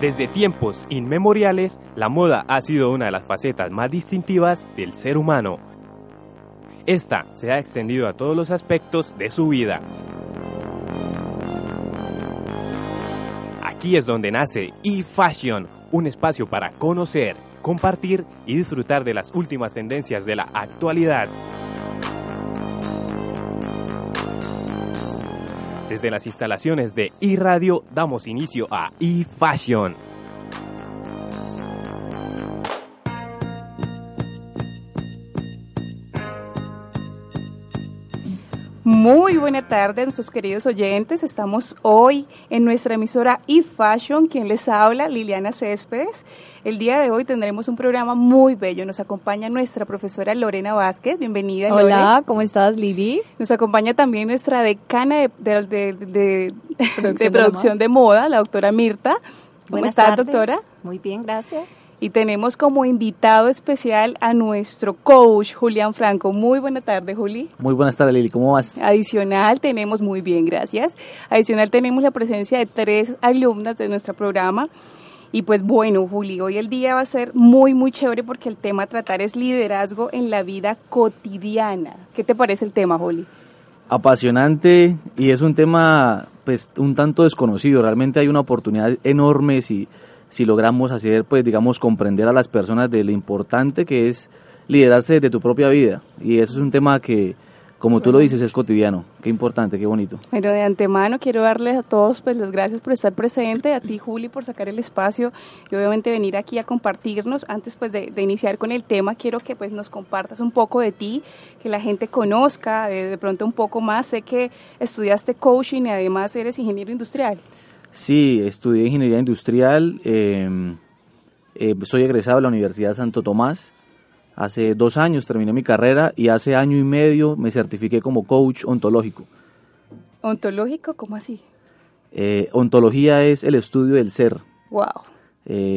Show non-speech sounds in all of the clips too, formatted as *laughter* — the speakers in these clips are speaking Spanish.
Desde tiempos inmemoriales, la moda ha sido una de las facetas más distintivas del ser humano. Esta se ha extendido a todos los aspectos de su vida. Aquí es donde nace eFashion, un espacio para conocer, compartir y disfrutar de las últimas tendencias de la actualidad. Desde las instalaciones de iRadio damos inicio a eFashion. Muy buena tarde a nuestros queridos oyentes. Estamos hoy en nuestra emisora eFashion. Quien les habla, Liliana Céspedes. El día de hoy tendremos un programa muy bello. Nos acompaña nuestra profesora Lorena Vázquez. Bienvenida. Hola, ¿cómo estás, Lili? Nos acompaña también nuestra decana de, de, de, de producción, de, producción de, moda, la doctora Mirta. ¿Cómo Buenas estás, tardes. doctora? Muy bien, gracias. Y tenemos como invitado especial a nuestro coach, Julián Franco. Muy buena tarde, Juli. Muy buenas tardes, Lili. ¿Cómo vas? Adicional, tenemos muy bien, gracias. Adicional, tenemos la presencia de tres alumnas de nuestro programa. Y pues bueno, Juli, hoy el día va a ser muy, muy chévere porque el tema a tratar es liderazgo en la vida cotidiana. ¿Qué te parece el tema, Juli? Apasionante y es un tema pues un tanto desconocido. Realmente hay una oportunidad enorme si si logramos hacer, pues digamos, comprender a las personas de lo importante que es liderarse desde tu propia vida. Y eso es un tema que, como tú lo dices, es cotidiano. Qué importante, qué bonito. Pero de antemano quiero darles a todos pues las gracias por estar presente, a ti Juli por sacar el espacio y obviamente venir aquí a compartirnos. Antes pues de, de iniciar con el tema, quiero que pues nos compartas un poco de ti, que la gente conozca de, de pronto un poco más. Sé que estudiaste coaching y además eres ingeniero industrial. Sí, estudié ingeniería industrial, eh, eh, soy egresado de la Universidad Santo Tomás. Hace dos años terminé mi carrera y hace año y medio me certifiqué como coach ontológico. ¿Ontológico? ¿Cómo así? Eh, ontología es el estudio del ser. Wow.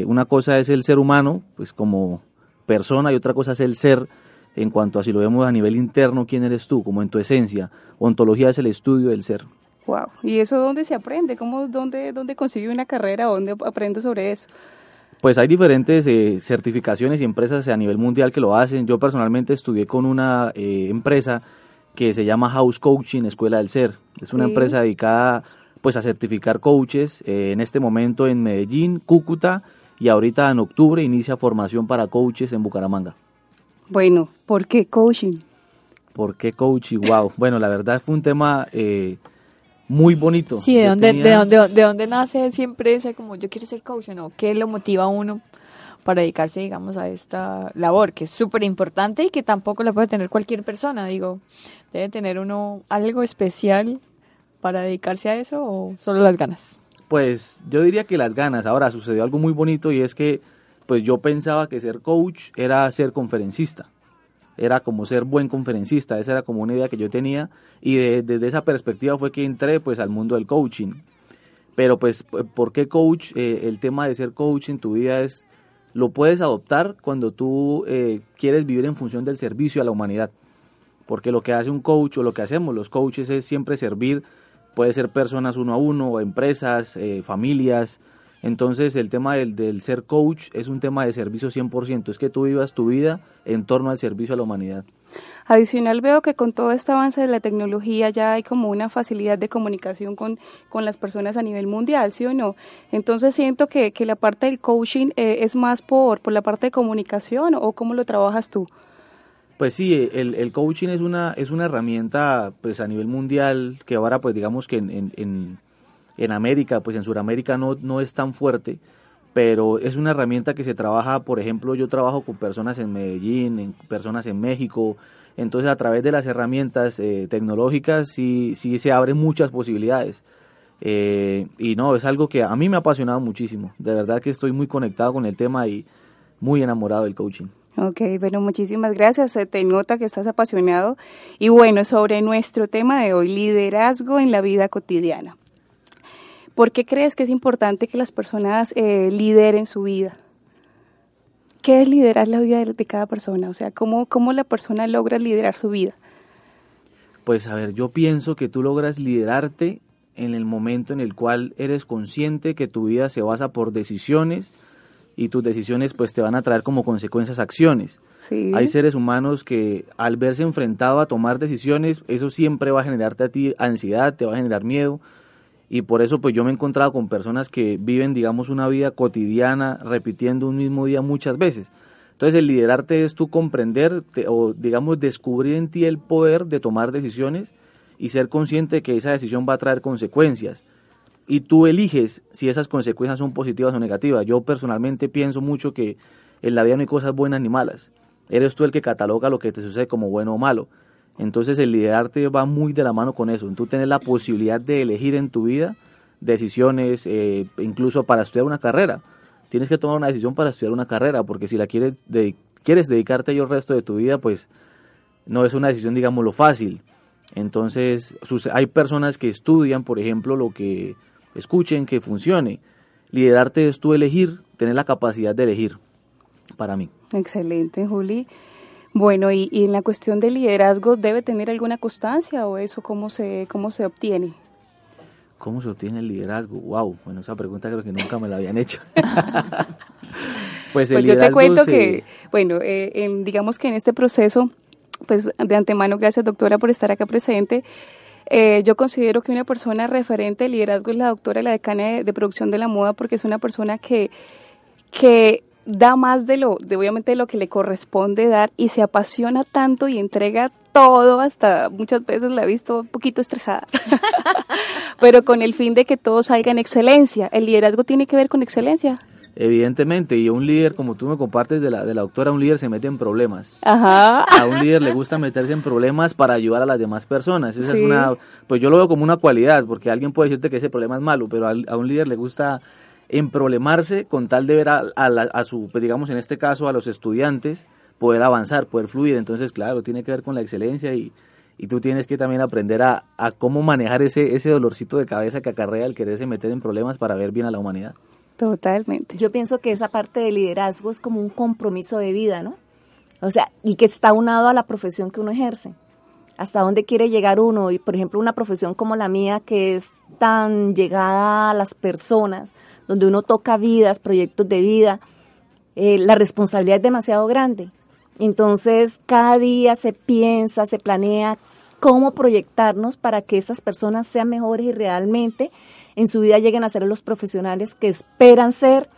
una cosa es el ser humano, pues como persona, y otra cosa es el ser en cuanto a si lo vemos a nivel interno, quién eres tú, como en tu esencia. Ontología es el estudio del ser. Wow. ¿Y eso dónde se aprende? ¿Cómo, dónde, dónde consigue una carrera? ¿Dónde aprende sobre eso? Pues hay diferentes eh, certificaciones y empresas a nivel mundial que lo hacen. Yo personalmente estudié con una eh, empresa que se llama House Coaching Escuela del Ser. Es una sí. empresa dedicada pues a certificar coaches eh, en este momento en Medellín, Cúcuta y ahorita en octubre inicia formación para coaches en Bucaramanga. Bueno, ¿por qué coaching? ¿Por qué coaching? Wow. bueno, la verdad fue un tema eh, muy bonito. Sí, ¿de dónde, tenía... de, dónde, ¿de dónde nace siempre ese como yo quiero ser coach, ¿no? ¿Qué lo motiva a uno para dedicarse, digamos, a esta labor que es súper importante y que tampoco la puede tener cualquier persona? Digo, ¿debe tener uno algo especial para dedicarse a eso o solo las ganas? Pues yo diría que las ganas. Ahora sucedió algo muy bonito y es que pues yo pensaba que ser coach era ser conferencista era como ser buen conferencista, esa era como una idea que yo tenía y de, desde esa perspectiva fue que entré pues al mundo del coaching. Pero pues, ¿por qué coach? Eh, el tema de ser coach en tu vida es, lo puedes adoptar cuando tú eh, quieres vivir en función del servicio a la humanidad. Porque lo que hace un coach o lo que hacemos los coaches es siempre servir, puede ser personas uno a uno, empresas, eh, familias, entonces el tema del, del, ser coach es un tema de servicio 100%, es que tú vivas tu vida en torno al servicio a la humanidad. Adicional veo que con todo este avance de la tecnología ya hay como una facilidad de comunicación con, con las personas a nivel mundial, ¿sí o no? Entonces siento que, que la parte del coaching eh, es más por, por la parte de comunicación o cómo lo trabajas tú. Pues sí, el, el, coaching es una, es una herramienta pues a nivel mundial que ahora pues digamos que en, en, en en América, pues en Sudamérica no, no es tan fuerte, pero es una herramienta que se trabaja, por ejemplo, yo trabajo con personas en Medellín, en personas en México, Entonces a través de las herramientas eh, tecnológicas sí, sí se abren muchas posibilidades. Eh, y no, es algo que a mí me ha apasionado muchísimo. De verdad que estoy muy conectado con el tema y muy enamorado del coaching. Ok, bueno, muchísimas gracias. Se te nota que estás apasionado. Y bueno, sobre nuestro tema de hoy, liderazgo en la vida cotidiana. ¿Por qué crees que es importante que las personas eh, lideren su vida? ¿Qué es liderar la vida de, de, cada persona? O sea, ¿cómo, ¿cómo la persona logra liderar su vida? Pues a ver, yo pienso que tú logras liderarte en el momento en el cual eres consciente que tu vida se basa por decisiones y tus decisiones pues te van a traer como consecuencias acciones. Sí. Hay seres humanos que al verse enfrentado a tomar decisiones, eso siempre va a generarte a ti ansiedad, te va a generar miedo y por eso pues yo me he encontrado con personas que viven digamos una vida cotidiana repitiendo un mismo día muchas veces. Entonces el liderarte es tú comprender o digamos descubrir en ti el poder de tomar decisiones y ser consciente de que esa decisión va a traer consecuencias y tú eliges si esas consecuencias son positivas o negativas. Yo personalmente pienso mucho que en la vida no hay cosas buenas ni malas. Eres tú el que cataloga lo que te sucede como bueno o malo. Entonces el liderarte va muy de la mano con eso. Tú tienes la posibilidad de elegir en tu vida decisiones, eh, incluso para estudiar una carrera. Tienes que tomar una decisión para estudiar una carrera, porque si la quieres, quieres dedicarte ello el resto de tu vida, pues no es una decisión, digamos, lo fácil. Entonces, hay personas que estudian, por ejemplo, lo que escuchen, que funcione. Liderarte es tú elegir, tener la capacidad de elegir, para mí. Excelente, Juli. Bueno, y, y, en la cuestión del liderazgo, ¿debe tener alguna constancia o eso cómo se, cómo se obtiene? ¿Cómo se obtiene el liderazgo? Wow, bueno, esa pregunta creo que nunca me la habían hecho. *laughs* pues, el pues yo te cuento se... que, bueno, eh, en, digamos que en este proceso, pues de antemano, gracias doctora por estar acá presente. Eh, yo considero que una persona referente de liderazgo es la doctora, la decana de, de, producción de la moda, porque es una persona que, que da más de lo, de obviamente de lo que le corresponde dar y se apasiona tanto y entrega todo, hasta muchas veces la he visto un poquito estresada, *laughs* pero con el fin de que todo salga en excelencia. ¿El liderazgo tiene que ver con excelencia? Evidentemente, y un líder, como tú me compartes de la, de la doctora, un líder se mete en problemas. Ajá. A un líder le gusta meterse en problemas para ayudar a las demás personas. Esa sí. es una, pues yo lo veo como una cualidad, porque alguien puede decirte que ese problema es malo, pero a, a un líder le gusta emproblemarse con tal de ver a, a, la, a, su, pues digamos en este caso, a los estudiantes poder avanzar, poder fluir. Entonces, claro, tiene que ver con la excelencia y, y tú tienes que también aprender a, a, cómo manejar ese, ese dolorcito de cabeza que acarrea el quererse meter en problemas para ver bien a la humanidad. Totalmente. Yo pienso que esa parte de liderazgo es como un compromiso de vida, ¿no? O sea, y que está unado a la profesión que uno ejerce. Hasta dónde quiere llegar uno. Y, por ejemplo, una profesión como la mía, que es tan llegada a las personas, donde uno toca vidas, proyectos de vida, eh, la responsabilidad es demasiado grande. Entonces, cada día se piensa, se planea cómo proyectarnos para que estas personas sean mejores y realmente en su vida lleguen a ser los profesionales que esperan ser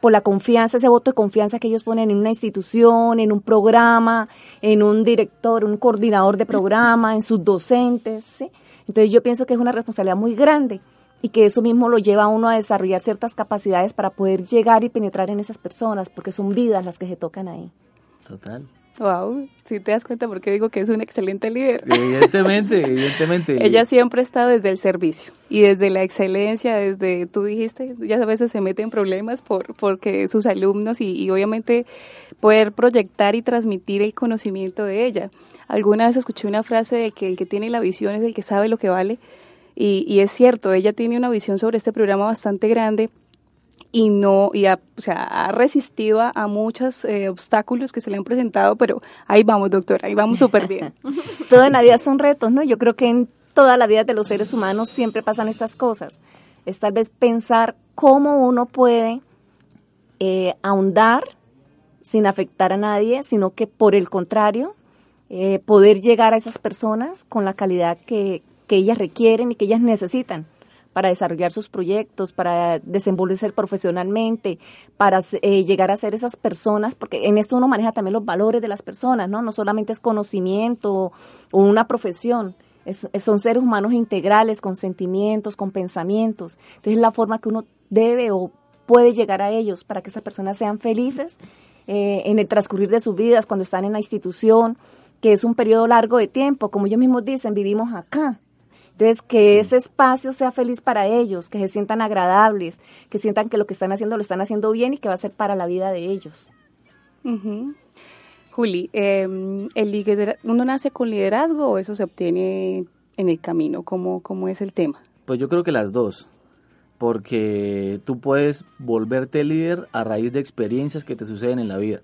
por la confianza, ese voto de confianza que ellos ponen en una institución, en un programa, en un director, un coordinador de programa, en sus docentes. ¿sí? Entonces yo pienso que es una responsabilidad muy grande y que eso mismo lo lleva a uno a desarrollar ciertas capacidades para poder llegar y penetrar en esas personas, porque son vidas las que se tocan ahí. Total. Wow, si te das cuenta porque digo que es un excelente líder. Evidentemente, *laughs* evidentemente. Ella siempre está desde el servicio y desde la excelencia, desde, tú dijiste, ya a veces se mete en problemas por porque sus alumnos y, y obviamente poder proyectar y transmitir el conocimiento de ella. Alguna vez escuché una frase de que el que tiene la visión es el que sabe lo que vale y, y es cierto, ella tiene una visión sobre este programa bastante grande y no y ha, o sea, ha resistido a, a muchos eh, obstáculos que se le han presentado, pero ahí vamos, doctora, ahí vamos súper bien. *laughs* *laughs* Todo en la vida son retos, ¿no? Yo creo que en toda la vida de los seres humanos siempre pasan estas cosas. Es tal vez pensar cómo uno puede eh, ahondar sin afectar a nadie, sino que por el contrario, eh, poder llegar a esas personas con la calidad que, que ellas requieren y que ellas necesitan para desarrollar sus proyectos, para desenvolverse profesionalmente, para eh, llegar a ser esas personas, porque en esto uno maneja también los valores de las personas, ¿no? No solamente es conocimiento o una profesión, es, son seres humanos integrales, con sentimientos, con pensamientos. Entonces es la forma que uno debe o puede llegar a ellos para que esas personas sean felices eh, en el transcurrir de sus vidas, cuando están en la institución, que es un periodo largo de tiempo, como ellos mismos dicen, vivimos acá. Entonces, que ese espacio sea feliz para ellos, que se sientan agradables, que sientan que lo que están haciendo lo están haciendo bien y que va a ser para la vida de ellos. Juli, eh, ¿el ¿uno nace con liderazgo o eso se obtiene en el camino? ¿Cómo, ¿Cómo es el tema? Pues yo creo que las dos, porque tú puedes volverte líder a raíz de experiencias que te suceden en la vida.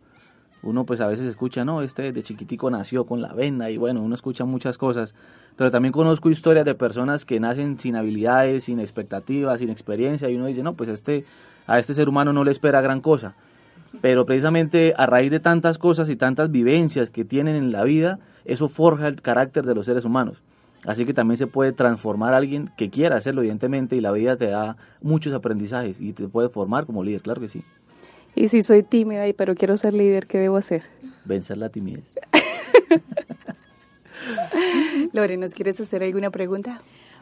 Uno pues a veces escucha, no, este de chiquitico nació con la vena y bueno, uno escucha muchas cosas, pero también conozco historias de personas que nacen sin habilidades, sin expectativas, sin experiencia y uno dice, no, pues este, a este ser humano no le espera gran cosa. Pero precisamente a raíz de tantas cosas y tantas vivencias que tienen en la vida, eso forja el carácter de los seres humanos. Así que también se puede transformar a alguien que quiera hacerlo, evidentemente, y la vida te da muchos aprendizajes y te puede formar como líder, claro que sí. Y si soy tímida y pero quiero ser líder, ¿qué debo hacer? Vencer la timidez. *laughs* Lore, ¿nos quieres hacer alguna pregunta?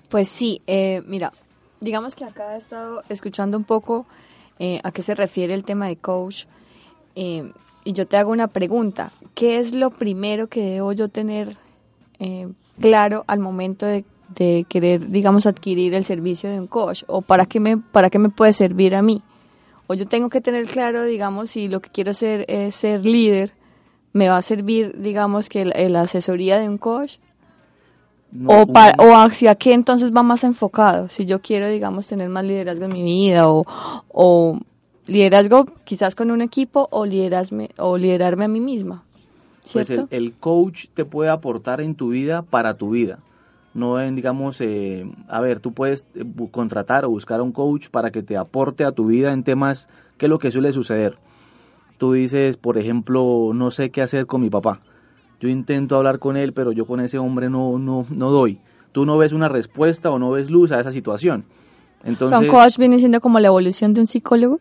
Pues sí, eh, mira, digamos que acá he estado escuchando un poco eh, a qué se refiere el tema de coach. Eh, y yo te hago una pregunta. ¿Qué es lo primero que debo yo tener claro al momento de, de, querer, digamos, adquirir el servicio de un coach? ¿O para qué, me, para qué me puede servir a mí? O yo tengo que tener claro, digamos, si lo que quiero hacer es ser líder, ¿me va a servir, digamos, que la asesoría de un coach? o, o hacia qué entonces va más enfocado, si yo quiero, digamos, tener más liderazgo en mi vida o, o liderazgo quizás con un equipo o, liderarme, o liderarme a mí misma. Pues ¿cierto? Pues el, coach te puede aportar en tu vida para tu vida. No en, digamos, eh, a ver, tú puedes eh, contratar o buscar a un coach para que te aporte a tu vida en temas que es lo que suele suceder. Tú dices, por ejemplo, no sé qué hacer con mi papá yo intento hablar con él, pero yo con ese hombre no, no, no doy. Tú no ves una respuesta o no ves luz a esa situación. Entonces, ¿Un coach viene siendo como la evolución de un psicólogo?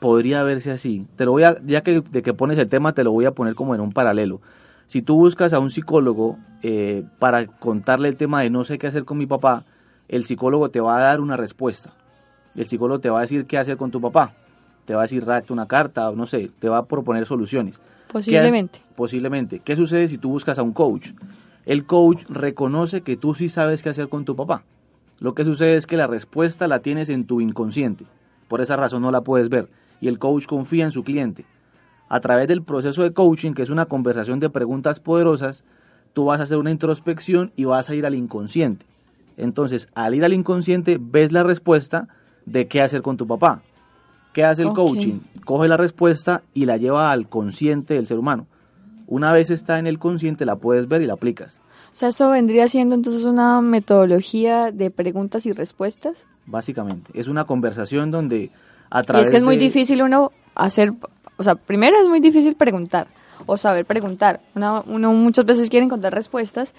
Podría verse así. Te lo voy a, ya que de que pones el tema, te lo voy a poner como en un paralelo. Si tú buscas a un psicólogo eh, para contarle el tema de no sé qué hacer con mi papá, el psicólogo te va a dar una respuesta. El psicólogo te va a decir qué hacer con tu papá. Te va a decir, redacta una carta, o no sé, te va a proponer soluciones. Posiblemente. posiblemente. ¿Qué sucede si tú buscas a un coach? El coach reconoce que tú sí sabes qué hacer con tu papá. Lo que sucede es que la respuesta la tienes en tu inconsciente. Por esa razón no la puedes ver. Y el coach confía en su cliente. A través del proceso de coaching, que es una conversación de preguntas poderosas, tú vas a hacer una introspección y vas a ir al inconsciente. Entonces, al ir al inconsciente, ves la respuesta de qué hacer con tu papá. ¿Qué hace el coaching? Coge la respuesta y la lleva al consciente del ser humano. Una vez está en el consciente, la puedes ver y la aplicas. O sea, esto vendría siendo entonces una metodología de preguntas y respuestas. Básicamente, es una conversación donde a través y es que es muy difícil uno hacer, o sea, primero es muy difícil preguntar o saber preguntar. uno muchas veces quiere encontrar respuestas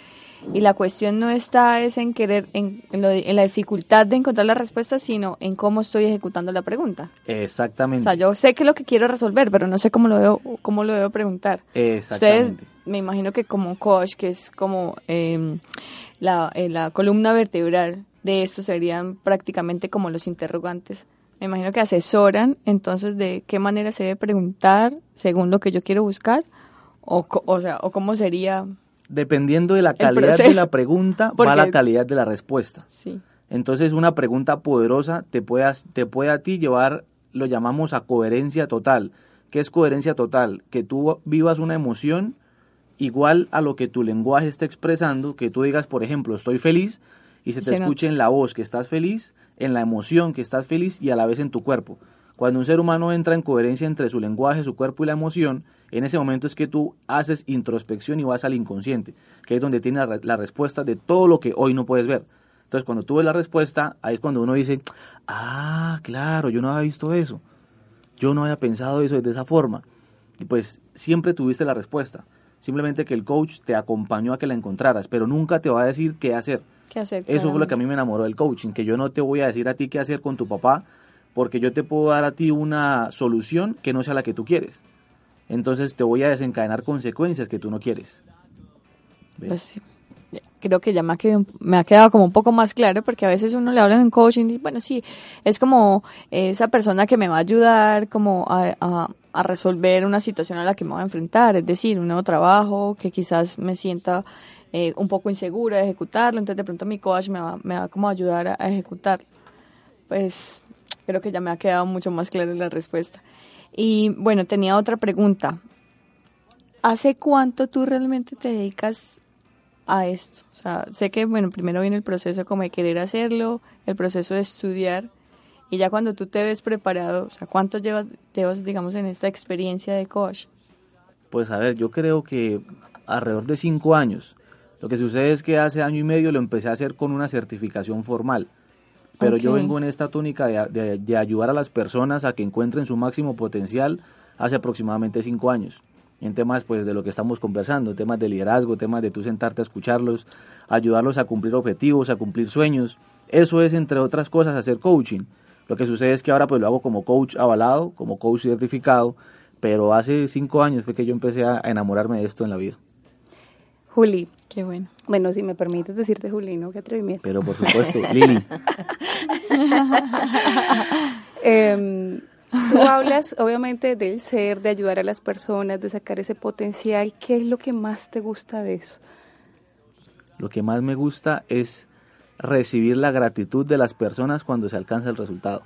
y la cuestión no está es en querer, en, en, la dificultad de encontrar la respuesta, sino en cómo estoy ejecutando la pregunta. Exactamente. O sea, yo sé que es lo que quiero resolver, pero no sé cómo lo debo, cómo lo debo preguntar. Exactamente. Ustedes, me imagino que como coach, que es como em, la, eh, la columna vertebral de esto, serían prácticamente como los interrogantes. Me imagino que asesoran entonces de qué manera se debe preguntar según lo que yo quiero buscar, o, o sea, o cómo sería dependiendo de la calidad de la pregunta, va la calidad de la respuesta. Sí. Entonces, una pregunta poderosa te puede, te puede a ti llevar, lo llamamos a coherencia total. ¿Qué es coherencia total? Que tú vivas una emoción igual a lo que tu lenguaje está expresando, que tú digas, por ejemplo, estoy feliz y se te escuche en la voz que estás feliz, en la emoción que estás feliz y a la vez en tu cuerpo. Cuando un ser humano entra en coherencia entre su lenguaje, su cuerpo y la emoción, en ese momento es que tú haces introspección y vas al inconsciente, que es donde tienes la, respuesta de todo lo que hoy no puedes ver. Entonces, cuando tú ves la respuesta, ahí es cuando uno dice, ah, claro, yo no había visto eso. Yo no había pensado eso de esa forma. Y pues siempre tuviste la respuesta. Simplemente que el coach te acompañó a que la encontraras, pero nunca te va a decir qué hacer. ¿Qué hacer? Eso fue lo que a mí me enamoró del coaching, que yo no te voy a decir a ti qué hacer con tu papá, porque yo te puedo dar a ti una solución que no sea la que tú quieres entonces te voy a desencadenar consecuencias que tú no quieres. Pues creo que ya me ha, quedado, me ha quedado como un poco más claro porque a veces uno le habla en coaching y bueno, sí, es como esa persona que me va a ayudar como a, a, a, resolver una situación a la que me voy a enfrentar, es decir, un nuevo trabajo que quizás me sienta eh, un poco insegura de ejecutarlo, entonces de pronto mi coach me va, me va como a ayudar a, ejecutarlo. Pues creo que ya me ha quedado mucho más clara la respuesta. Y bueno, tenía otra pregunta. ¿Hace cuánto tú realmente te dedicas a esto? O sea, sé que, bueno, primero viene el proceso como de querer hacerlo, el proceso de estudiar, y ya cuando tú te ves preparado, o sea, ¿cuánto llevas, llevas digamos, en esta experiencia de coach? Pues a ver, yo creo que alrededor de cinco años. Lo que sucede es que hace año y medio lo empecé a hacer con una certificación formal. Pero okay. yo vengo en esta tónica de, de, de ayudar a las personas a que encuentren su máximo potencial hace aproximadamente cinco años en temas pues de lo que estamos conversando, temas de liderazgo, temas de tú sentarte a escucharlos, ayudarlos a cumplir objetivos, a cumplir sueños. Eso es entre otras cosas hacer coaching. Lo que sucede es que ahora pues lo hago como coach avalado, como coach certificado, pero hace cinco años fue que yo empecé a enamorarme de esto en la vida. Juli. Qué bueno. Bueno, si me permites decirte Juli, ¿no? Qué atrevimiento. Pero por supuesto, Lili. *laughs* eh, Tú hablas obviamente del ser, de ayudar a las personas, de sacar ese potencial. ¿Qué es lo que más te gusta de eso? Lo que más me gusta es recibir la gratitud de las personas cuando se alcanza el resultado.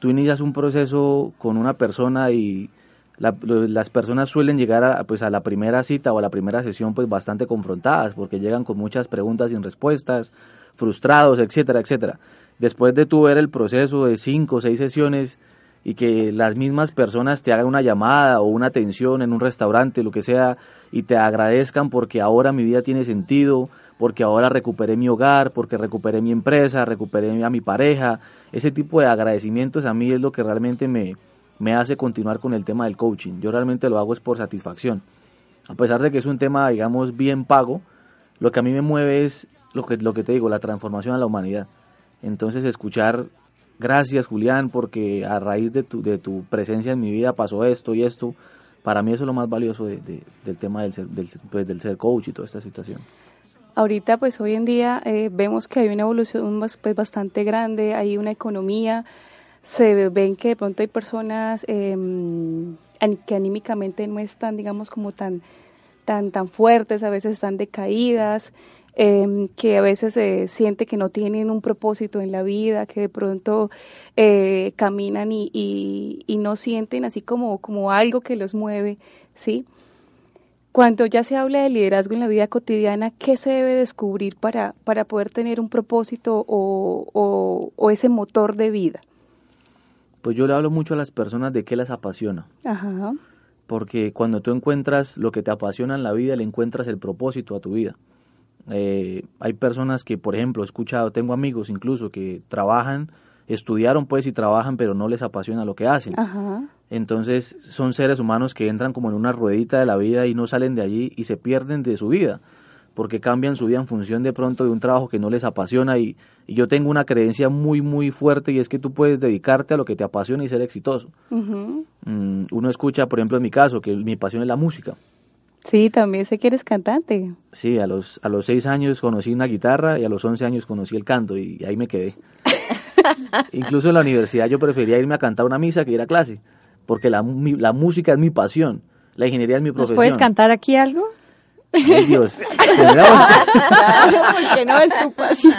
Tú inicias un proceso con una persona y la, las personas suelen llegar a, pues, a la primera cita o a la primera sesión pues bastante confrontadas porque llegan con muchas preguntas sin respuestas, frustrados, etcétera, etcétera. Después de tu ver el proceso de cinco o seis sesiones, y que las mismas personas te hagan una llamada o una atención en un restaurante, lo que sea, y te agradezcan porque ahora mi vida tiene sentido, porque ahora recuperé mi hogar, porque recuperé mi empresa, recuperé a mi pareja. Ese tipo de agradecimientos a mí es lo que realmente me, me hace continuar con el tema del coaching. Yo realmente lo hago es por satisfacción. A pesar de que es un tema, digamos, bien pago, lo que a mí me mueve es lo que, lo que te digo, la transformación a la humanidad. Entonces, escuchar gracias Julián, porque a raíz de tu, de tu presencia en mi vida pasó esto y esto. Para mí eso es lo más valioso de, de, del tema del ser, del, pues, del ser coach y toda esta situación. Ahorita, pues hoy en día eh, vemos que hay una evolución pues, bastante grande, hay una economía, se ven que de pronto hay personas eh, que anímicamente no están, digamos, como tan, tan, tan fuertes, a veces están decaídas eh, que a veces se siente que no tienen un propósito en la vida, que de pronto eh, caminan y, y, no sienten así como, como algo que los mueve, ¿sí? Cuando ya se habla de liderazgo en la vida cotidiana, ¿qué se debe descubrir para, para poder tener un propósito o ese motor de vida? Pues yo le hablo mucho a las personas de qué las apasiona. Ajá. Porque cuando tú encuentras lo que te apasiona en la vida, le encuentras el propósito a tu vida. Eh, hay personas que, por ejemplo, he escuchado, tengo amigos incluso que trabajan, estudiaron pues y trabajan, pero no les apasiona lo que hacen. Ajá. Entonces son seres humanos que entran como en una ruedita de la vida y no salen de allí y se pierden de su vida, porque cambian su vida en función de pronto de un trabajo que no les apasiona y, y yo tengo una creencia muy muy fuerte y es que tú puedes dedicarte a lo que te apasiona y ser exitoso. Uh -huh. mm, uno escucha, por ejemplo, en mi caso, que mi pasión es la música. Sí, también sé que eres cantante. Sí, a los, a los seis años conocí una guitarra y a los once años conocí el canto y ahí me quedé. *laughs* Incluso en la universidad yo prefería irme a cantar una misa que ir a clase, porque la, mi, la música es mi pasión, la ingeniería es mi profesión. ¿Nos puedes cantar aquí algo? Ay, Dios, tendríamos que... *laughs* porque no es tu pasión.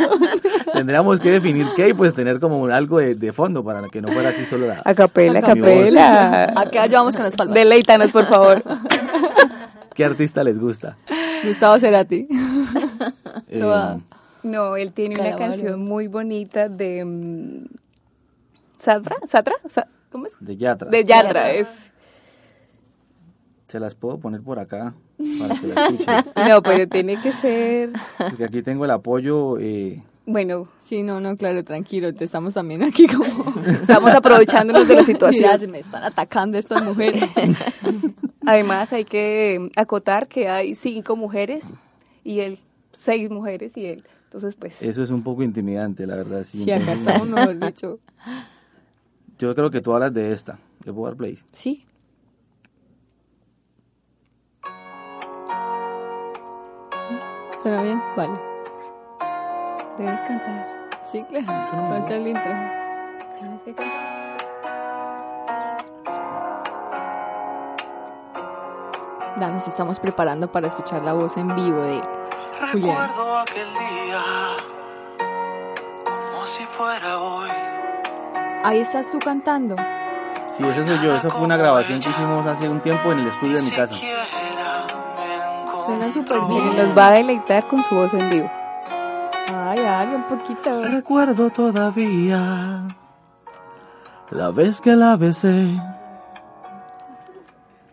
tendríamos que definir qué y pues tener como algo de, de fondo para que no fuera aquí solo la... A capela, a capela. Acá llevamos con las palmas. Deleítanos, por favor. *laughs* ¿Qué artista les gusta? Gustavo Cerati. Eh, no, él tiene una canción muy bonita de um, Sadra, Sadra, Sa- ¿cómo es? de Yatra. De Yatra es. Se las puedo poner por acá para que la escuchen. *laughs* No, pero tiene que ser, Porque aquí tengo el apoyo. Eh, bueno, Sí, no, no, claro, tranquilo, te estamos también aquí como... *laughs* estamos aprovechándonos de la situación. Mira, se me están atacando estas mujeres. *laughs* Además hay que acotar que hay cinco mujeres y él seis mujeres y él. Entonces, pues, eso es un poco intimidante, la verdad. Sí, acá entonces, estamos, mejor dicho. Yo creo que tú hablas de esta. ¿Le puedo dar play? Sí. ¿Suena bien? Vale. Debes cantar. Sí, claro. Va a ser el intro. Tienes que cantar. Ya nos estamos preparando para escuchar la voz en vivo de Julián. Recuerdo aquel día como si fuera hoy. Ahí estás tú cantando. Sí, ese soy yo. Esa fue una grabación que hicimos hace un tiempo en el estudio de mi casa. Suena súper bien. Nos va a deleitar con su voz en vivo. Ay, dale un poquito. Recuerdo todavía la vez que la besé.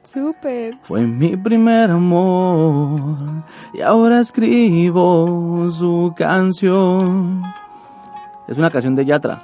Súper. Fue mi primer amor y ahora escribo su canción. Es una canción de Yatra.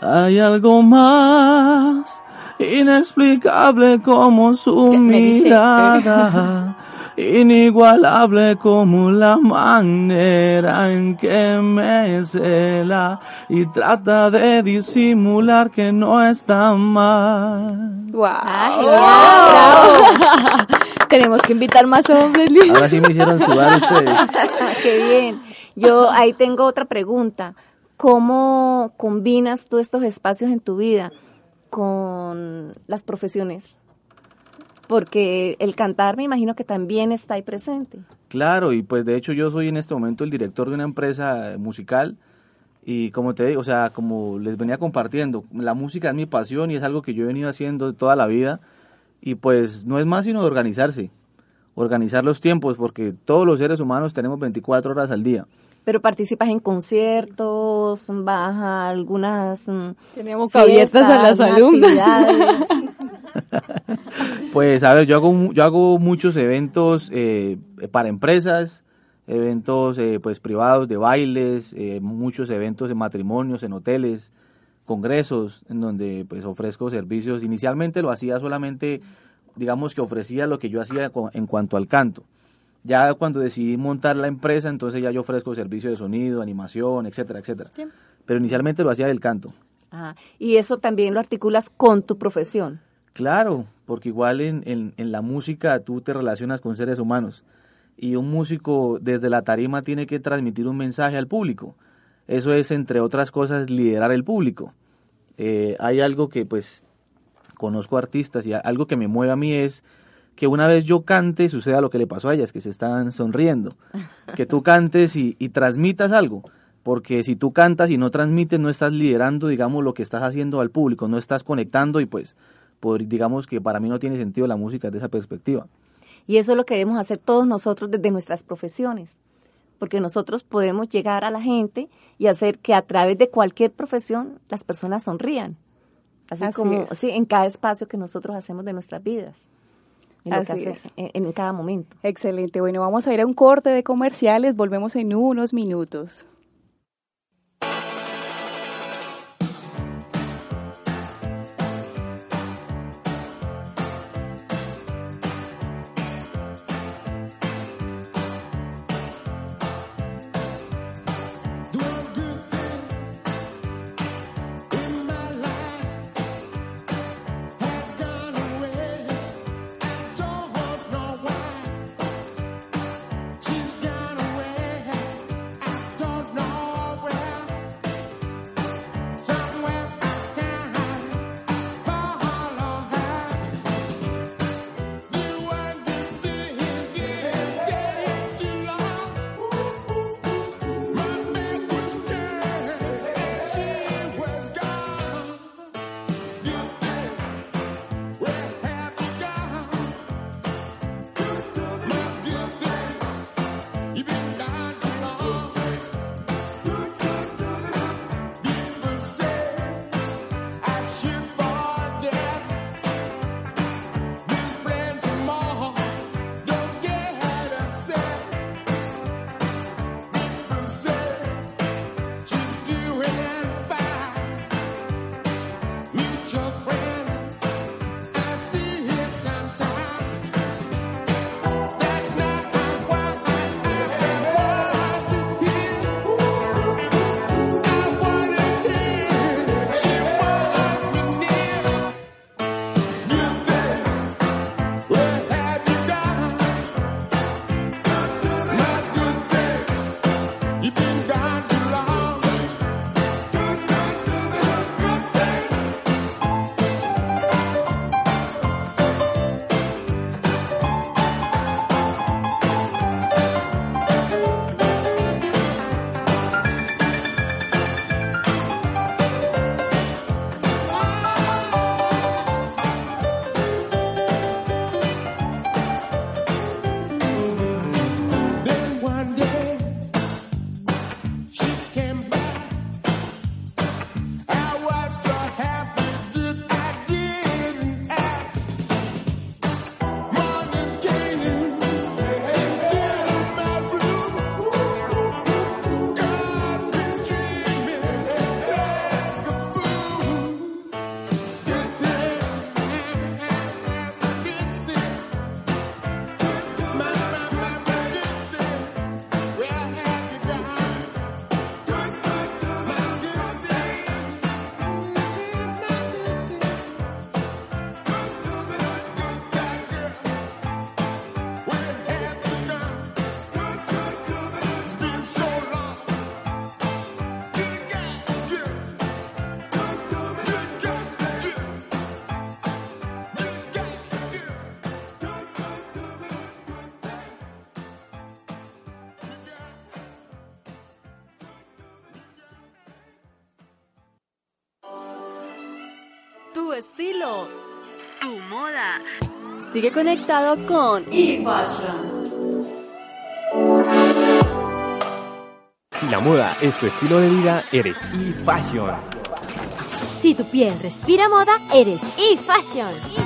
Hay algo más inexplicable como su Es que me dice. mirada, *laughs* inigualable como la manera en que me cela y trata de disimular que no está mal. ¡Wow! *laughs* Tenemos que invitar más hombres, Luis. Ahora sí me hicieron sudar ustedes. *laughs* Qué bien. Yo ahí tengo otra pregunta. ¿Cómo combinas tú estos espacios en tu vida con las profesiones? Porque el cantar me imagino que también está ahí presente. Claro, y pues de hecho yo soy en este momento el director de una empresa musical y como te digo, o sea, como les venía compartiendo, la música es mi pasión y es algo que yo he venido haciendo toda la vida y pues no es más sino de organizarse, organizar los tiempos porque todos los seres humanos tenemos 24 horas al día. Pero participas en conciertos, vas a algunas mm, Tenemos abiertas a las fiestas, alumnas. *laughs* Pues a ver, yo hago, mu- yo hago muchos eventos eh, para empresas, eventos eh, pues privados de bailes, eh, muchos eventos en matrimonios, en hoteles, congresos, en donde pues ofrezco servicios. Inicialmente lo hacía solamente, digamos que ofrecía lo que yo hacía en cuanto al canto. Ya cuando decidí montar la empresa, entonces ya yo ofrezco servicios de sonido, animación, etcétera, etcétera. Bien. Pero inicialmente lo hacía del canto. Ajá. Y eso también lo articulas con tu profesión. Claro, porque igual en, en, en la música tú te relacionas con seres humanos y un músico desde la tarima tiene que transmitir un mensaje al público. Eso es, entre otras cosas, liderar el público. Eh, hay algo que pues conozco artistas y algo que me mueve a mí es que una vez yo cante suceda lo que le pasó a ellas, que se están sonriendo. Que tú cantes y, y transmitas algo. Porque si tú cantas y no transmites, no estás liderando, digamos, lo que estás haciendo al público, no estás conectando y pues, por, digamos que para mí no tiene sentido la música desde esa perspectiva. Y eso es lo que debemos hacer todos nosotros desde nuestras profesiones. Porque nosotros podemos llegar a la gente y hacer que a través de cualquier profesión las personas sonrían. Así, Así como es. sí, en cada espacio que nosotros hacemos de nuestras vidas. En, lo que Así hace- es. en, en cada momento. Excelente. Bueno, vamos a ir a un corte de comerciales. Volvemos en unos minutos. Tu moda. Sigue conectado con eFashion. Si la moda es tu estilo de vida, eres eFashion. Si tu piel respira moda, eres eFashion.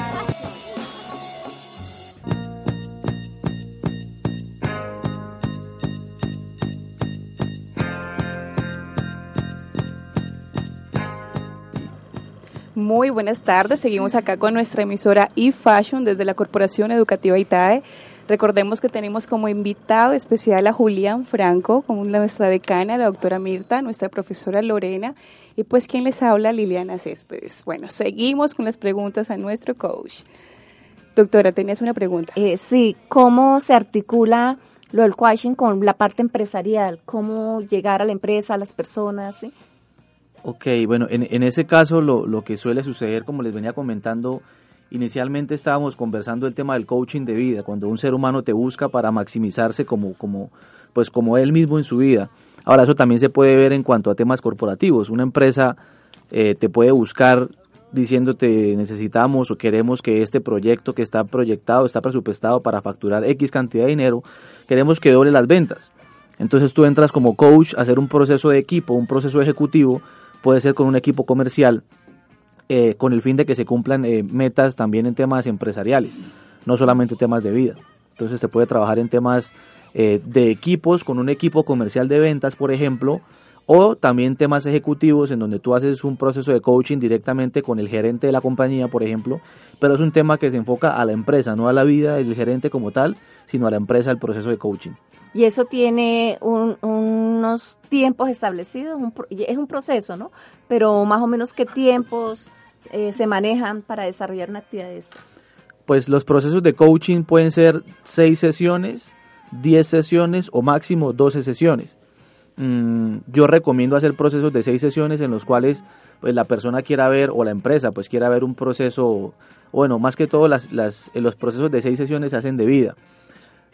Muy buenas tardes, seguimos acá con nuestra emisora eFashion desde la Corporación Educativa ITAE. Recordemos que tenemos como invitado especial a Julián Franco, como nuestra decana, la doctora Mirta, nuestra profesora Lorena, y pues quien les habla, Liliana Céspedes. Bueno, seguimos con las preguntas a nuestro coach. Doctora, tenías una pregunta. Eh, sí, ¿cómo se articula lo del coaching con la parte empresarial? ¿Cómo llegar a la empresa, a las personas? ¿sí? Ok, bueno, en, en ese caso lo, lo que suele suceder, como les venía comentando, inicialmente estábamos conversando el tema del coaching de vida, cuando un ser humano te busca para maximizarse como, como, pues como él mismo en su vida. Ahora, eso también se puede ver en cuanto a temas corporativos. Una empresa eh, te puede buscar diciéndote necesitamos o queremos que este proyecto que está proyectado, está presupuestado para facturar X cantidad de dinero, queremos que doble las ventas. Entonces tú entras como coach a hacer un proceso de equipo, un proceso ejecutivo, puede ser con un equipo comercial, eh, con el fin de que se cumplan eh, metas también en temas empresariales, no solamente temas de vida. Entonces se puede trabajar en temas eh, de equipos, con un equipo comercial de ventas, por ejemplo, o también temas ejecutivos en donde tú haces un proceso de coaching directamente con el gerente de la compañía, por ejemplo, pero es un tema que se enfoca a la empresa, no a la vida del gerente como tal, sino a la empresa el proceso de coaching. Y eso tiene un, unos tiempos establecidos, un, es un proceso, ¿no? Pero más o menos qué tiempos eh, se manejan para desarrollar una actividad de estas. Pues los procesos de coaching pueden ser seis sesiones, diez sesiones o máximo 12 sesiones. Mm, yo recomiendo hacer procesos de seis sesiones en los cuales pues la persona quiera ver o la empresa pues quiera ver un proceso, bueno, más que todo las, las, los procesos de seis sesiones se hacen de vida.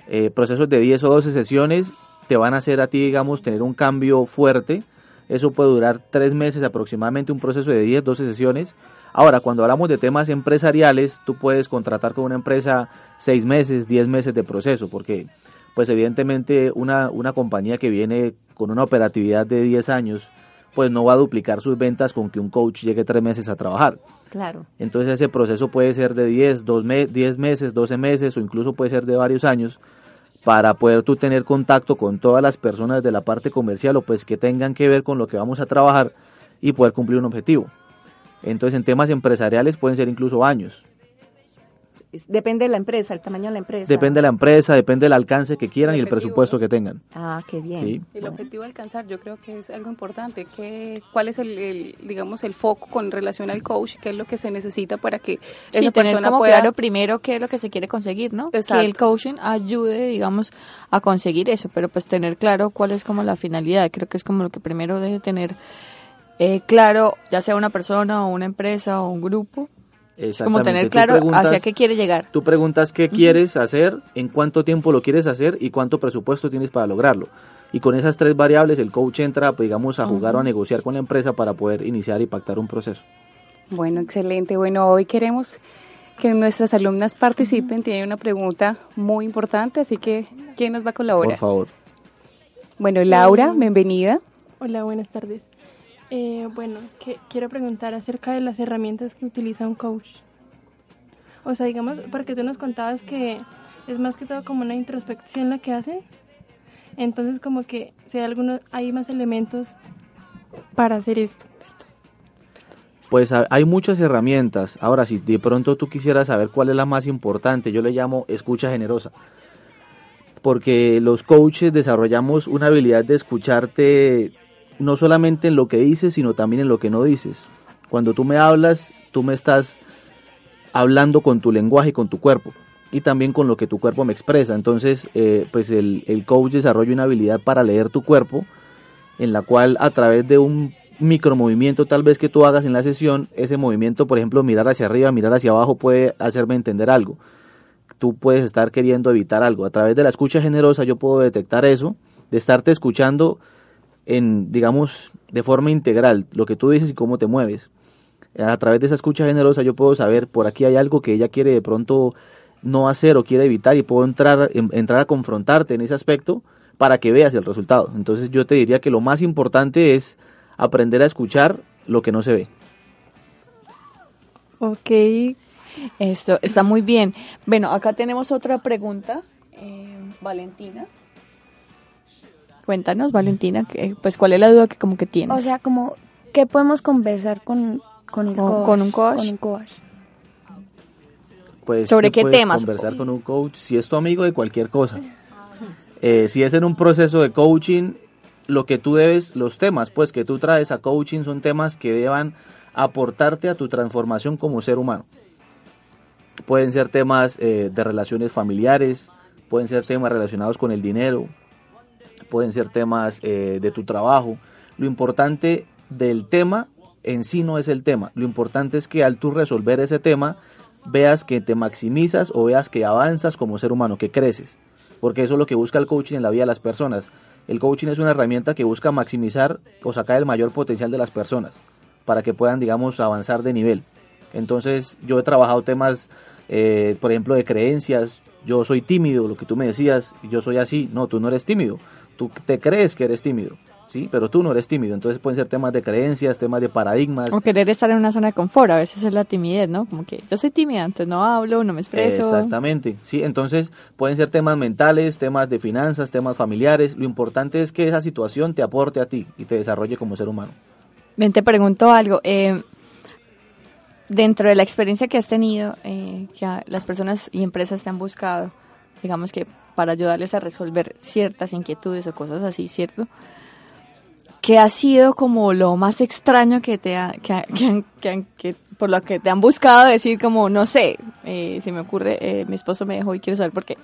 Eh, procesos de 10 o 12 sesiones te van a hacer a ti, digamos, tener un cambio fuerte. Eso puede durar tres meses aproximadamente, un proceso de 10, 12 sesiones. Ahora, cuando hablamos de temas empresariales, tú puedes contratar con una empresa seis meses, 10 meses de proceso, porque pues evidentemente una, una compañía que viene con una operatividad de 10 años, pues no va a duplicar sus ventas con que un coach llegue tres meses a trabajar. Claro. Entonces ese proceso puede ser de 10, 2 me 10 meses, 12 meses o incluso puede ser de varios años para poder tú tener contacto con todas las personas de la parte comercial o pues que tengan que ver con lo que vamos a trabajar y poder cumplir un objetivo. Entonces en temas empresariales pueden ser incluso años. Depende de la empresa, el tamaño de la empresa. Depende de la empresa, depende del alcance que quieran y el presupuesto que tengan. Ah, qué bien. Sí. El objetivo de alcanzar, yo creo que es algo importante. ¿Qué, ¿Cuál es el, el, digamos, el foco con relación al coach? ¿Qué es lo que se necesita para que Sí, esa tener persona como pueda claro primero qué es lo que se quiere conseguir, ¿no? Exacto. Que el coaching ayude, digamos, a conseguir eso, pero pues tener claro cuál es como la finalidad. Creo que es como lo que primero debe tener eh, claro, ya sea una persona o una empresa o un grupo. Es como tener claro hacia qué quiere llegar. Tú preguntas qué quieres hacer, en cuánto tiempo lo quieres hacer y cuánto presupuesto tienes para lograrlo. Y con esas tres variables el coach entra, pues, digamos, a jugar o a negociar con la empresa para poder iniciar y pactar un proceso. Bueno, excelente. Bueno, hoy queremos que nuestras alumnas participen. Tienen una pregunta muy importante, así que ¿quién nos va a colaborar? Por favor. Bueno, Laura, bienvenida. Hola, buenas tardes. Eh, bueno, que, quiero preguntar acerca de las herramientas que utiliza un coach. O sea, digamos, porque tú nos contabas que es más que todo como una introspección la que hacen. Entonces, como que si hay, algunos, hay más elementos para hacer esto. Pues ha- hay muchas herramientas. Ahora, si de pronto tú quisieras saber cuál es la más importante, yo le llamo escucha generosa. Porque los coaches desarrollamos una habilidad de escucharte no solamente en lo que dices, sino también en lo que no dices. Cuando tú me hablas, tú me estás hablando con tu lenguaje y con tu cuerpo. Y también con lo que tu cuerpo me expresa. Entonces, eh, pues el, el coach desarrolla una habilidad para leer tu cuerpo, en la cual a través de un micromovimiento tal vez que tú hagas en la sesión, ese movimiento, por ejemplo, mirar hacia arriba, mirar hacia abajo puede hacerme entender algo. Tú puedes estar queriendo evitar algo. A través de la escucha generosa yo puedo detectar eso, de estarte escuchando en, digamos, de forma integral, lo que tú dices y cómo te mueves. A través de esa escucha generosa yo puedo saber por aquí hay algo que ella quiere de pronto no hacer o quiere evitar y puedo entrar, entrar a confrontarte en ese aspecto para que veas el resultado. Entonces yo te diría que lo más importante es aprender a escuchar lo que no se ve. Ok. Esto está muy bien. Bueno, acá tenemos otra pregunta. Eh, Valentina. Cuéntanos, Valentina, que, pues cuál es la duda que como que tienes. O sea, como, ¿qué podemos conversar con, con el Con- coach? con un coach. Con un coach. Pues, ¿Sobre qué puedes temas? Conversar con un coach, si es tu amigo de cualquier cosa. Eh, si es en un proceso de coaching, lo que tú debes, los temas pues que tú traes a coaching son temas que deban aportarte a tu transformación como ser humano. Pueden ser temas eh, de relaciones familiares, pueden ser temas relacionados con el dinero, pueden ser temas eh, de tu trabajo. Lo importante del tema en sí no es el tema. Lo importante es que al tú resolver ese tema, veas que te maximizas o veas que avanzas como ser humano, que creces. Porque eso es lo que busca el coaching en la vida de las personas. El coaching es una herramienta que busca maximizar o sacar el mayor potencial de las personas para que puedan, digamos, avanzar de nivel. Entonces, yo he trabajado temas, eh, por ejemplo, de creencias. Yo soy tímido, lo que tú me decías, yo soy así. No, tú no eres tímido. Tú te crees que eres tímido, ¿sí? Pero tú no eres tímido. Entonces, pueden ser temas de creencias, temas de paradigmas. O querer estar en una zona de confort, a veces es la timidez, ¿no? Como que yo soy tímida, entonces no hablo, no me expreso. Exactamente, sí, entonces pueden ser temas mentales, temas de finanzas, temas familiares. Lo importante es que esa situación te aporte a ti y te desarrolle como ser humano. Ven, te pregunto algo. eh, dentro de la experiencia que has tenido, eh, que las personas y empresas te han buscado, digamos que para ayudarles a resolver ciertas inquietudes o cosas así, ¿cierto? ¿Qué ha sido como lo más extraño que te ha, que, que que que- por lo que te han buscado decir como, no sé, eh, se me ocurre, eh, mi esposo me dejó y quiero saber por qué?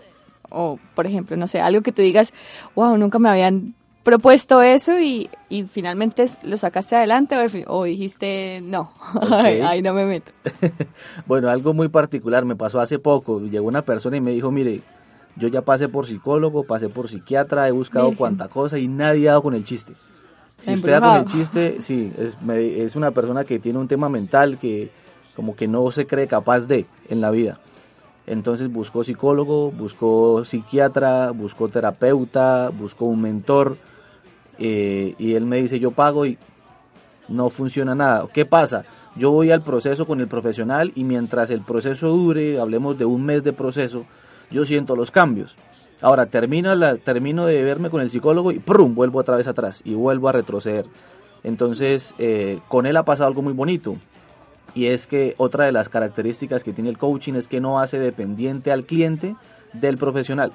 O, por ejemplo, no sé, algo que tú digas, wow, nunca me habían propuesto eso y, y finalmente lo sacaste adelante o, o dijiste, no, ay, *laughs* Ok. ahí no me meto. *laughs* Bueno, algo muy particular me pasó hace poco. Llegó una persona y me dijo, mire, yo ya pasé por psicólogo, pasé por psiquiatra, he buscado Virgen. cuanta cosa y nadie ha dado con el chiste. Si usted da con el chiste, sí, es, me- es una persona que tiene un tema mental que como que no se cree capaz de en la vida. Entonces buscó psicólogo, buscó psiquiatra, buscó terapeuta, buscó un mentor eh, y él me dice yo pago y no funciona nada. ¿Qué pasa? Yo voy al proceso con el profesional y mientras el proceso dure, hablemos de un mes de proceso, yo siento los cambios. Ahora termino, la, termino de verme con el psicólogo y ¡prum! vuelvo otra vez atrás y vuelvo a retroceder. Entonces, eh, con él ha pasado algo muy bonito. Y es que otra de las características que tiene el coaching es que no hace dependiente al cliente del profesional.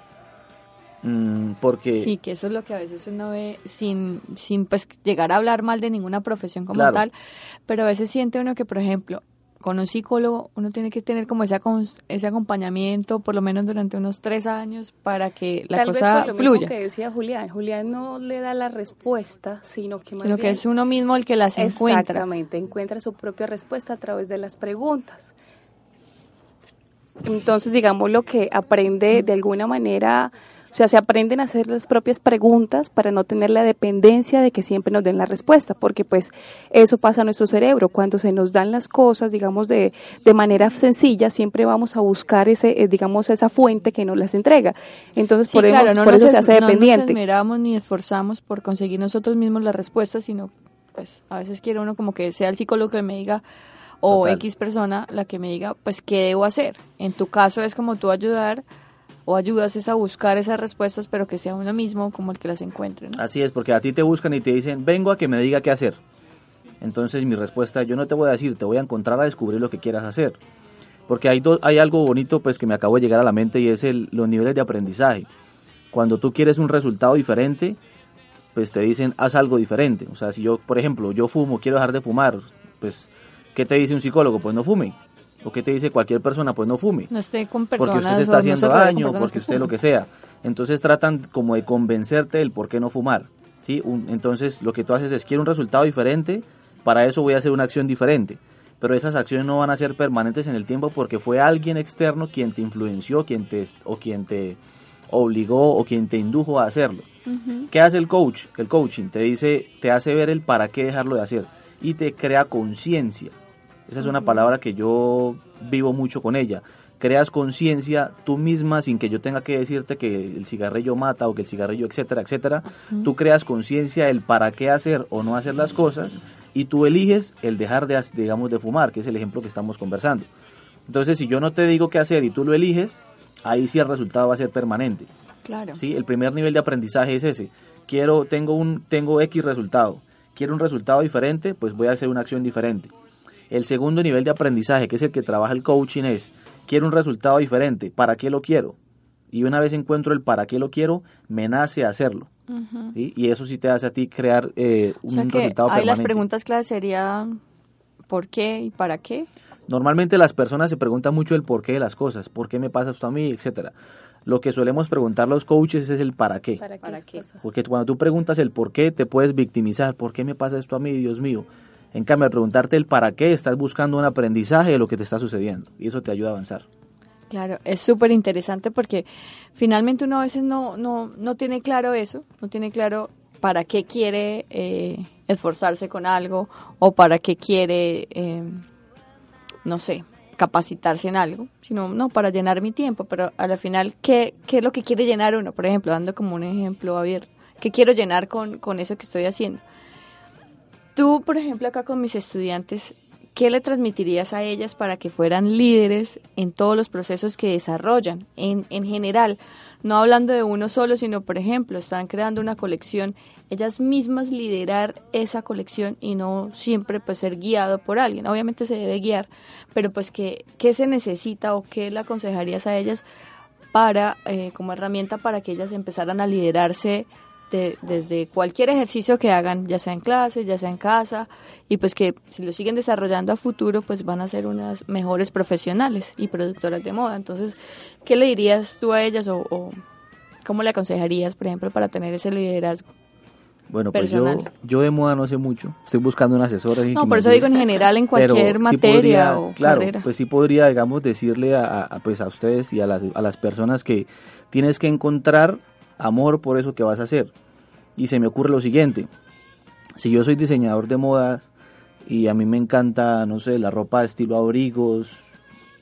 Mm, porque Sí, que eso es lo que a veces uno ve sin, sin pues llegar a hablar mal de ninguna profesión como Claro. tal, pero a veces siente uno que, por ejemplo, con un psicólogo uno tiene que tener como ese, ese acompañamiento por lo menos durante unos tres años para que la Tal vez cosa por lo mismo fluya. que decía Julián. Julián no le da la respuesta, sino que más Sino que bien- es uno mismo el que las encuentra. Exactamente, encuentra su propia respuesta a través de las preguntas. Entonces, digamos, lo que aprende de alguna manera, sea, se aprenden a hacer las propias preguntas para no tener la dependencia de que siempre nos den la respuesta, porque pues eso pasa a nuestro cerebro. Cuando se nos dan las cosas, digamos, de, de manera sencilla, siempre vamos a buscar ese, eh, digamos, esa fuente que nos las entrega. Entonces, Sí, por, claro, hemos- no por nos eso se hace no nos dependiente. esmeramos ni esforzamos por conseguir nosotros mismos la respuesta, sino pues a veces quiere uno como que sea el psicólogo que me diga o Total. X persona la que me diga pues qué debo hacer. En tu caso es como tú ayudar o ayudas es a buscar esas respuestas, pero que sea uno mismo como el que las encuentre. Así es, porque a ti te buscan y te dicen, vengo a que me diga qué hacer. Entonces mi respuesta, yo no te voy a decir, te voy a encontrar a descubrir lo que quieras hacer. Porque hay, do- hay algo bonito pues que me acabo de llegar a la mente y es el, los niveles de aprendizaje. Cuando tú quieres un resultado diferente, pues te dicen, haz algo diferente. O sea, si yo, por ejemplo, yo fumo, quiero dejar de fumar, pues, ¿qué te dice un psicólogo? Pues no fume. ¿O qué te dice cualquier persona? Pues no fume No esté con personas porque usted se está haciendo daño, porque que usted lo que sea. Entonces tratan como de convencerte del por qué no fumar. ¿sí? Un- entonces lo que tú haces es, quiero un resultado diferente, para eso voy a hacer una acción diferente. Pero esas acciones no van a ser permanentes en el tiempo porque fue alguien externo quien te influenció quien te, o quien te obligó o quien te indujo a hacerlo. ¿Qué hace el coach? El coaching te dice, te hace ver el para qué dejarlo de hacer y te crea conciencia. Esa es una palabra que yo vivo mucho con ella. Creas conciencia tú misma sin que yo tenga que decirte que el cigarrillo mata o que el cigarrillo, etcétera, etcétera. Tú creas conciencia el para qué hacer o no hacer las cosas y tú eliges el dejar de, digamos, de fumar, que es el ejemplo que estamos conversando. Entonces, si yo no te digo qué hacer y tú lo eliges, ahí sí el resultado va a ser permanente. Claro. ¿sí? El primer nivel de aprendizaje es ese. Quiero, tengo, un, tengo X resultado. Quiero un resultado diferente, pues voy a hacer una acción diferente. El segundo nivel de aprendizaje, que es el que trabaja el coaching, es quiero un resultado diferente. ¿Para qué lo quiero? Y una vez encuentro el para qué lo quiero, me nace hacerlo. Y eso sí te hace a ti crear eh, O un sea que resultado ahí las preguntas claves serían ¿por qué y para qué? Normalmente las personas se preguntan mucho el porqué de las cosas, por qué me pasa esto a mí, etcétera. Lo que solemos preguntar los coaches es el para qué. ¿Para qué? Porque cuando tú preguntas el por qué, te puedes victimizar. ¿Por qué me pasa esto a mí, Dios mío? En cambio, al preguntarte el para qué, estás buscando un aprendizaje de lo que te está sucediendo. Y eso te ayuda a avanzar. Claro, es súper interesante porque finalmente uno a veces no, no, no tiene claro eso, no tiene claro para qué quiere eh, esforzarse con algo o para qué quiere, eh, no sé, capacitarse en algo, sino no para llenar mi tiempo, pero a la final, ¿qué, ¿qué es lo que quiere llenar uno? Por ejemplo, dando como un ejemplo abierto, ¿qué quiero llenar con, con eso que estoy haciendo? Tú, por ejemplo, acá con mis estudiantes, ¿qué le transmitirías a ellas para que fueran líderes en todos los procesos que desarrollan, en, en general? No hablando de uno solo, sino, por ejemplo, están creando una colección, ellas mismas liderar esa colección y no siempre pues ser guiado por alguien. Obviamente se debe guiar, pero pues ¿qué, qué se necesita o qué le aconsejarías a ellas para, eh, como herramienta para que ellas empezaran a liderarse de- desde cualquier ejercicio que hagan, ya sea en clase, ya sea en casa, y pues que si lo siguen desarrollando a futuro, pues van a ser unas mejores profesionales y productoras de moda. Entonces, ¿qué le dirías tú a ellas o, o cómo le aconsejarías, por ejemplo, para tener ese liderazgo? Bueno, pues yo, Personal. yo de moda no sé mucho. Estoy buscando un asesor. No, por eso digo en general, en Pero cualquier sí materia podría- o claro, carrera. pues sí podría, digamos, decirle a, a- pues a ustedes y a las, a las personas que tienes que encontrar amor por eso que vas a hacer. Y se me ocurre lo siguiente, si yo soy diseñador de modas y a mí me encanta, no sé, la ropa de estilo abrigos,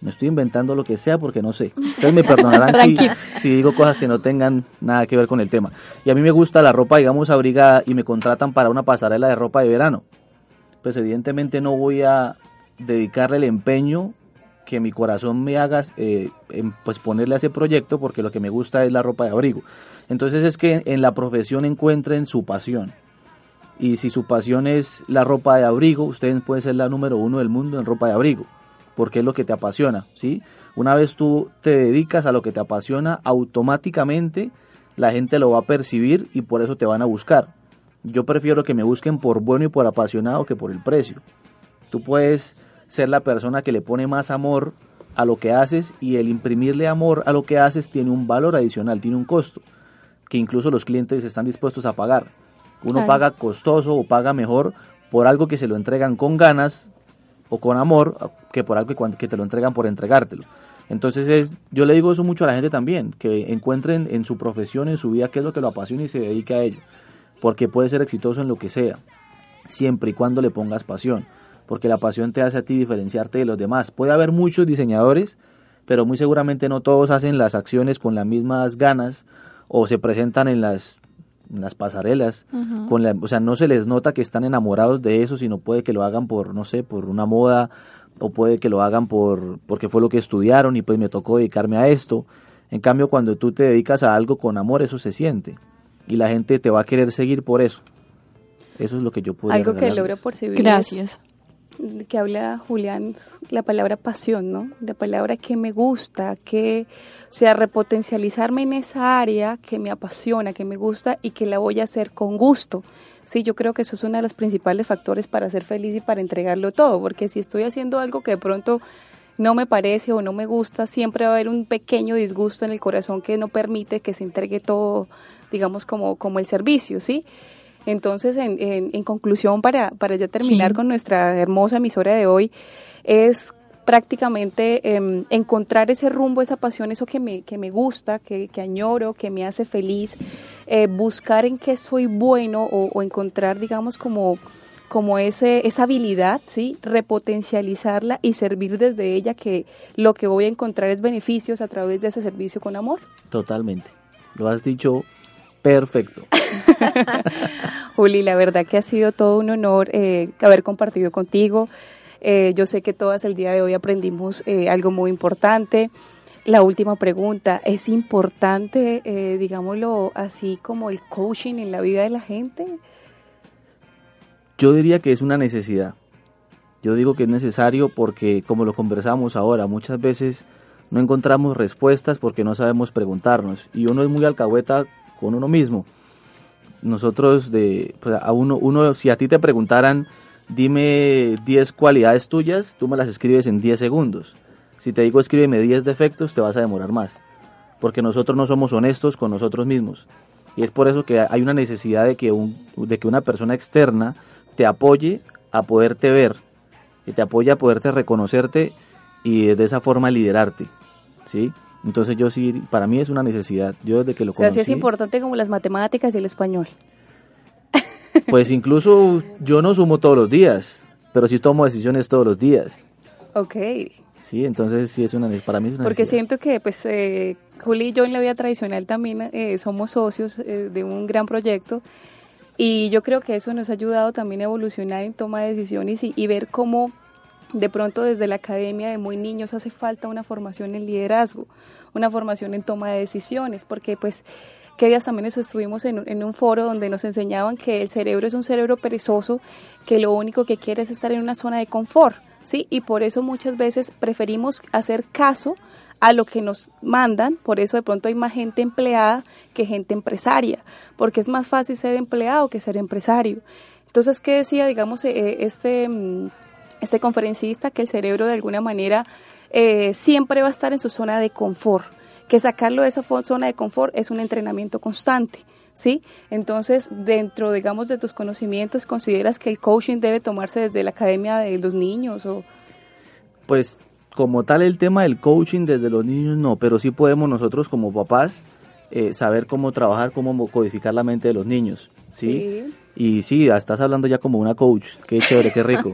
me estoy inventando lo que sea porque no sé. Ustedes me perdonarán si digo cosas que no tengan nada que ver con el tema. Y a mí me gusta la ropa, digamos, abrigada y me contratan para una pasarela de ropa de verano. Pues evidentemente no voy a dedicarle el empeño que mi corazón me haga eh, en, pues ponerle a ese proyecto porque lo que me gusta es la ropa de abrigo. Entonces es que en la profesión encuentren su pasión. Y si su pasión es la ropa de abrigo, ustedes pueden ser la número uno del mundo en ropa de abrigo, porque es lo que te apasiona, ¿sí? Una vez tú te dedicas a lo que te apasiona, automáticamente la gente lo va a percibir y por eso te van a buscar. Yo prefiero que me busquen por bueno y por apasionado que por el precio. Tú puedes ser la persona que le pone más amor a lo que haces y el imprimirle amor a lo que haces tiene un valor adicional, tiene un costo, que incluso los clientes están dispuestos a pagar. Uno Claro. paga costoso o paga mejor por algo que se lo entregan con ganas o con amor que por algo que te lo entregan por entregártelo. Entonces es, yo le digo eso mucho a la gente también, que encuentren en su profesión, en su vida, qué es lo que lo apasiona y se dedique a ello. Porque puede ser exitoso en lo que sea, siempre y cuando le pongas pasión. Porque la pasión te hace a ti diferenciarte de los demás. Puede haber muchos diseñadores, pero muy seguramente no todos hacen las acciones con las mismas ganas o se presentan en las, en las pasarelas. Con la, o sea, no se les nota que están enamorados de eso, sino puede que lo hagan por, no sé, por una moda o puede que lo hagan por porque fue lo que estudiaron y pues me tocó dedicarme a esto. En cambio, cuando tú te dedicas a algo con amor, eso se siente y la gente te va a querer seguir por eso. Eso es lo que yo puedo Algo que logro percibir. Gracias. Que habla Julián, la palabra pasión, ¿no? La palabra que me gusta, que, o sea, repotencializarme en esa área que me apasiona, que me gusta y que la voy a hacer con gusto. Sí, yo creo que eso es uno de los principales factores para ser feliz y para entregarlo todo, porque si estoy haciendo algo que de pronto no me parece o no me gusta, siempre va a haber un pequeño disgusto en el corazón que no permite que se entregue todo, digamos, como, como el servicio, ¿sí? Entonces, en, en, en conclusión, para, para ya terminar Sí. con nuestra hermosa emisora de hoy, es prácticamente em, encontrar ese rumbo, esa pasión, eso que me, que me gusta, que, que añoro, que me hace feliz, eh, buscar en qué soy bueno o, o encontrar, digamos, como como ese, esa habilidad, ¿sí? Repotencializarla y servir desde ella que lo que voy a encontrar es beneficios a través de ese servicio con amor. Totalmente. Lo has dicho perfecto. *laughs* Juli, la verdad que ha sido todo un honor eh, haber compartido contigo. Eh, yo sé que todas el día de hoy aprendimos eh, algo muy importante. La última pregunta, ¿es importante, digámoslo así, como el coaching en la vida de la gente? Yo diría que es una necesidad. Yo digo que es necesario porque, como lo conversamos ahora, muchas veces no encontramos respuestas porque no sabemos preguntarnos. Y uno es muy alcahueta con uno mismo. Nosotros, de, pues a uno, uno, si a ti te preguntaran, dime 10 cualidades tuyas, tú me las escribes en 10 segundos. Si te digo escríbeme 10 defectos, te vas a demorar más. Porque nosotros no somos honestos con nosotros mismos. Y es por eso que hay una necesidad de que, un, de que una persona externa te apoye a poderte ver, que te apoye a poderte reconocerte y de esa forma liderarte. ¿sí? Entonces yo sí, para mí es una necesidad. Yo desde que lo O sea, conocí, sí es importante como las matemáticas y el español. *laughs* pues incluso yo no sumo todos los días, pero sí tomo decisiones todos los días. Ok. Sí, entonces sí es una para mí es una Porque necesidad. siento que, pues, eh, Juli y yo en la vida tradicional también eh, somos socios eh, de un gran proyecto y yo creo que eso nos ha ayudado también a evolucionar en toma de decisiones y, y ver cómo de pronto desde la academia de muy niños hace falta una formación en liderazgo, una formación en toma de decisiones, porque pues que días también estuvimos en, en un foro donde nos enseñaban que el cerebro es un cerebro perezoso, que lo único que quiere es estar en una zona de confort, ¿sí? Y por eso muchas veces preferimos hacer caso a lo que nos mandan, por eso de pronto hay más gente empleada que gente empresaria, porque es más fácil ser empleado que ser empresario. Entonces, ¿qué decía, digamos, eh, este, mm, este conferencista? Que el cerebro de alguna manera eh, siempre va a estar en su zona de confort, que sacarlo de esa zona de confort es un entrenamiento constante. ¿Sí? Entonces, dentro, digamos, de tus conocimientos, ¿consideras que el coaching debe tomarse desde la academia de los niños o, Pues como tal el tema del coaching desde los niños no, pero sí podemos nosotros como papás eh, saber cómo trabajar, cómo mo- codificar la mente de los niños, ¿sí? Y sí, estás hablando ya como una coach, qué chévere, qué rico.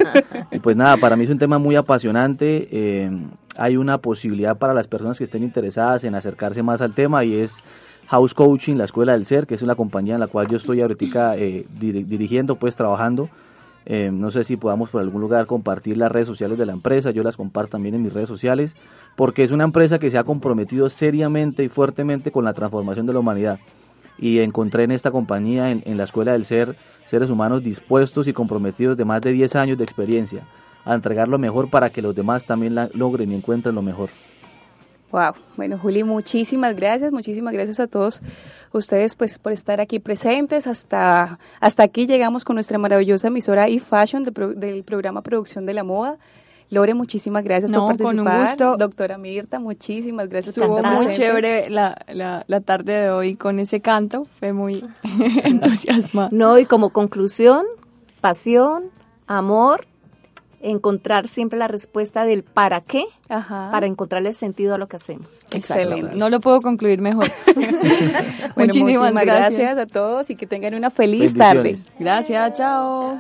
y pues nada, para mí es un tema muy apasionante, eh, hay una posibilidad para las personas que estén interesadas en acercarse más al tema y es House Coaching, la Escuela del Ser, que es una compañía en la cual yo estoy ahorita eh, diri- dirigiendo, pues trabajando. Eh, no sé si podamos por algún lugar compartir las redes sociales de la empresa, yo las comparto también en mis redes sociales, porque es una empresa que se ha comprometido seriamente y fuertemente con la transformación de la humanidad. Y encontré en esta compañía, en, la Escuela del Ser, seres humanos dispuestos y comprometidos de más de 10 años de experiencia a entregar lo mejor para que los demás también la- logren y encuentren lo mejor. Wow, bueno Juli, muchísimas gracias, muchísimas gracias a todos ustedes pues por estar aquí presentes. Hasta, hasta aquí llegamos con nuestra maravillosa emisora eFashion de pro- del programa Producción de la Moda. Lore, muchísimas gracias No, por con un participar. gusto. Doctora Mirta, muchísimas gracias Estuvo muy presente. chévere la, la, la tarde de hoy con ese canto, fue muy *laughs* entusiasmada. No, y como conclusión, pasión, amor, encontrar siempre la respuesta del para qué, para encontrarle sentido a lo que hacemos. Excelente. No lo puedo concluir mejor. *laughs* Bueno, muchísimas, gracias. gracias a todos y que tengan una feliz tarde. Gracias, chao.